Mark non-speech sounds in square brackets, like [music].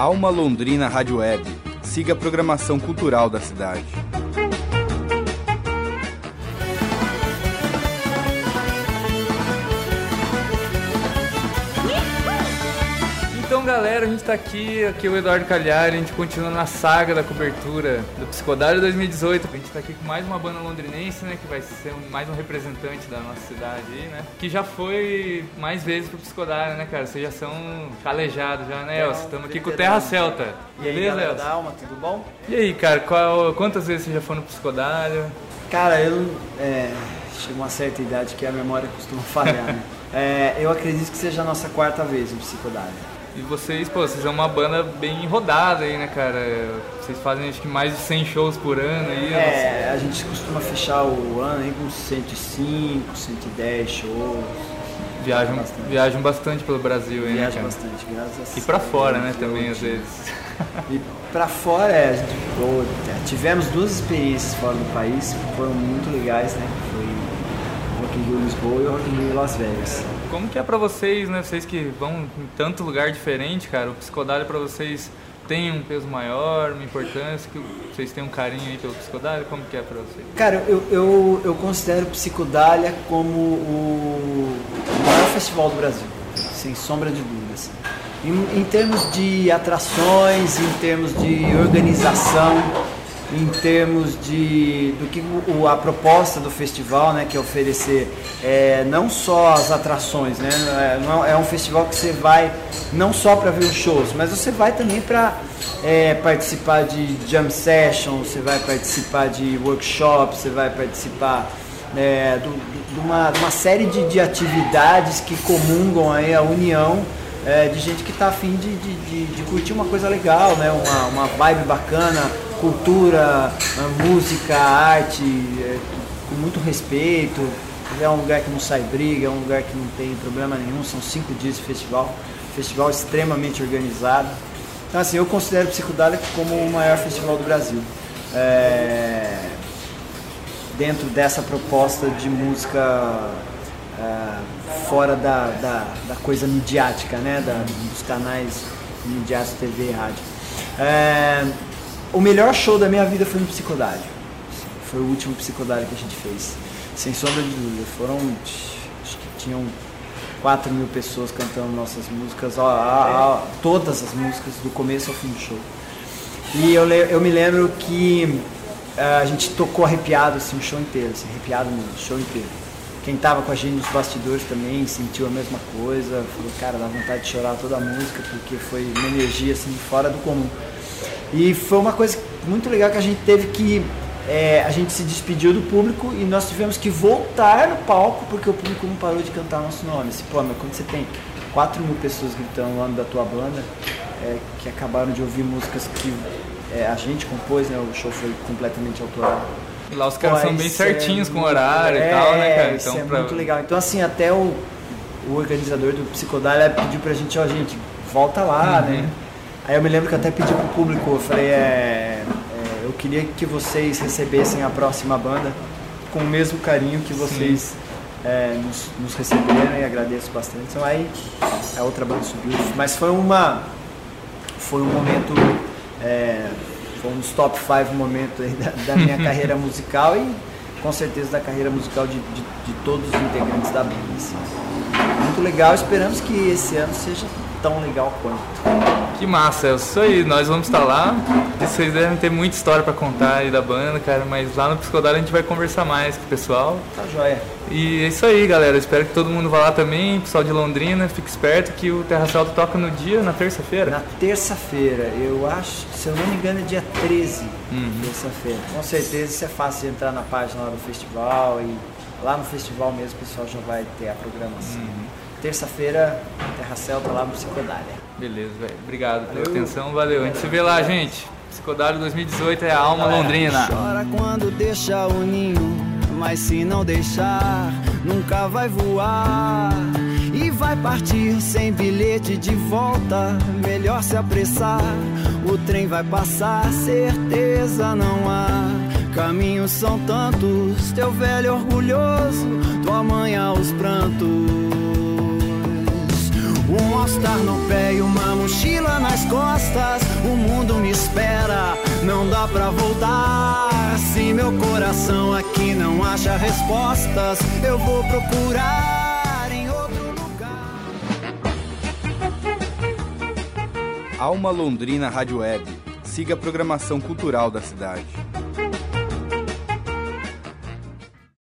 Alma Londrina Rádio Web. Siga a programação cultural da cidade. Galera, a gente tá aqui, aqui é o Eduardo Calhari, a gente continua na saga da cobertura do Psicodário 2018. A gente tá aqui com mais uma banda londrinense, né, que vai ser um, mais um representante da nossa cidade aí, né, que já foi mais vezes pro Psicodário, né, cara? Vocês já são calejados já, né, Elcio? Estamos aqui com o Terra Celta. E aí, Beleza, galera da Alma, tudo bom? E aí, cara, qual- quantas vezes você já foi no Psicodário? Cara, eu é, chego a uma certa idade que a memória costuma falhar, né? [laughs] É, eu acredito que seja a nossa quarta vez no Psicodália. E vocês, pô, vocês são uma banda bem rodada aí, né, cara? Vocês fazem acho que mais de 100 shows por ano aí. É, a gente costuma fechar o ano aí com 105, 110 shows. Viajam bastante. viajam bastante pelo Brasil aí, né, Viaja cara? bastante, graças a E pra fora, né, também, às vezes. [laughs] E pra fora, é, a gente pô, é, tivemos duas experiências fora do país que foram muito legais, né? Foi o Rock in Rio Lisboa e o Rock in Rio Las Vegas. Como que é pra vocês, né? Vocês que vão em tanto lugar diferente, cara, o psicodário pra vocês tem um peso maior, uma importância, que vocês têm um carinho aí pelo psicodário, como que é pra vocês? Cara, eu, eu, eu considero Psicodália como o maior festival do Brasil, sem sombra de dúvidas. Em, em termos de atrações, em termos de organização, em termos de do que o, a proposta do festival, né, que é oferecer é, não só as atrações, né, é, não é um festival que você vai não só para ver os shows, mas você vai também para participar de jam sessions, você vai participar de workshops, você vai participar é, de, uma, uma série de, de atividades que comungam aí a união é, de gente que está afim de, de, de curtir uma coisa legal, né? uma, uma vibe bacana, cultura, a música, arte, é, com muito respeito. É um lugar que não sai briga, é um lugar que não tem problema nenhum, são cinco dias de festival, festival extremamente organizado. Então assim, eu considero o Psicodália como o maior festival do Brasil. É, dentro dessa proposta de música é, fora da, da, da coisa midiática, né? Da, dos canais midiáticos, TV e rádio. É, o melhor show da minha vida foi no Psicodário. Foi o último Psicodário que a gente fez. Sem sombra de dúvida. Foram, acho que tinham 4 mil pessoas cantando nossas músicas, ó, ó, ó, todas as músicas, do começo ao fim do show. E eu, eu me lembro que eh, a gente tocou arrepiado assim, o show inteiro, assim, arrepiado mesmo, o show inteiro. Quem tava com a gente nos bastidores também sentiu a mesma coisa, falou, cara, dá vontade de chorar toda a música, porque foi uma energia assim, fora do comum. E foi uma coisa muito legal que a gente teve que. eh, a gente se despediu do público e nós tivemos que voltar no palco porque o público não parou de cantar nosso nome. Assim, pô, mas quando você tem 4 mil pessoas gritando o nome da tua banda, eh, que acabaram de ouvir músicas que eh, a gente compôs, né? O show foi completamente autoral. E lá os caras são bem é certinhos com o horário e é, tal, né, cara? Isso Então, é pra- muito legal. Então, assim, até o, o organizador do Psicodália pediu pra gente, ó, gente, volta lá, Uhum. né? Aí eu me lembro que eu até pedi pro público, eu falei, é, é, eu queria que vocês recebessem a próxima banda com o mesmo carinho que vocês é, nos, nos receberam e agradeço bastante. Então aí a outra banda subiu. Mas foi uma. Foi um momento. É, foi um dos top 5 momentos da, da minha [laughs] carreira musical e com certeza da carreira musical de, de, de todos os integrantes da banda. assim. Muito legal, esperamos que esse ano seja tão legal quanto. Que massa, é isso aí, nós vamos estar lá. Vocês devem ter muita história pra contar aí da banda, cara, mas lá no Psicodário a gente vai conversar mais com o pessoal. Tá joia. E é isso aí, galera. Espero que todo mundo vá lá também, pessoal de Londrina, fique esperto que o Terra Salto toca no dia, na terça-feira. Na terça-feira, eu acho, se eu não me engano, é dia 13, Uhum. terça-feira. Com certeza isso é fácil de entrar na página lá do festival e lá no festival mesmo o pessoal já vai ter a programação. Uhum. Terça-feira, Terra Celta lá no Psicodália. Beleza, velho. Obrigado pela Valeu. atenção, valeu. A gente se vê lá, gente. Psicodário 2018 é a alma londrina. Chora quando deixa o ninho, mas se não deixar, nunca vai voar. E vai partir sem bilhete de volta, melhor se apressar. O trem vai passar, certeza não há. Caminhos são tantos, teu velho orgulhoso, tua mãe aos prantos. Um aos estar no pé e uma mochila nas costas. O mundo me espera, não dá pra voltar. Se meu coração aqui não acha respostas, eu vou procurar em outro lugar. Alma Londrina Rádio Web. Siga a programação cultural da cidade.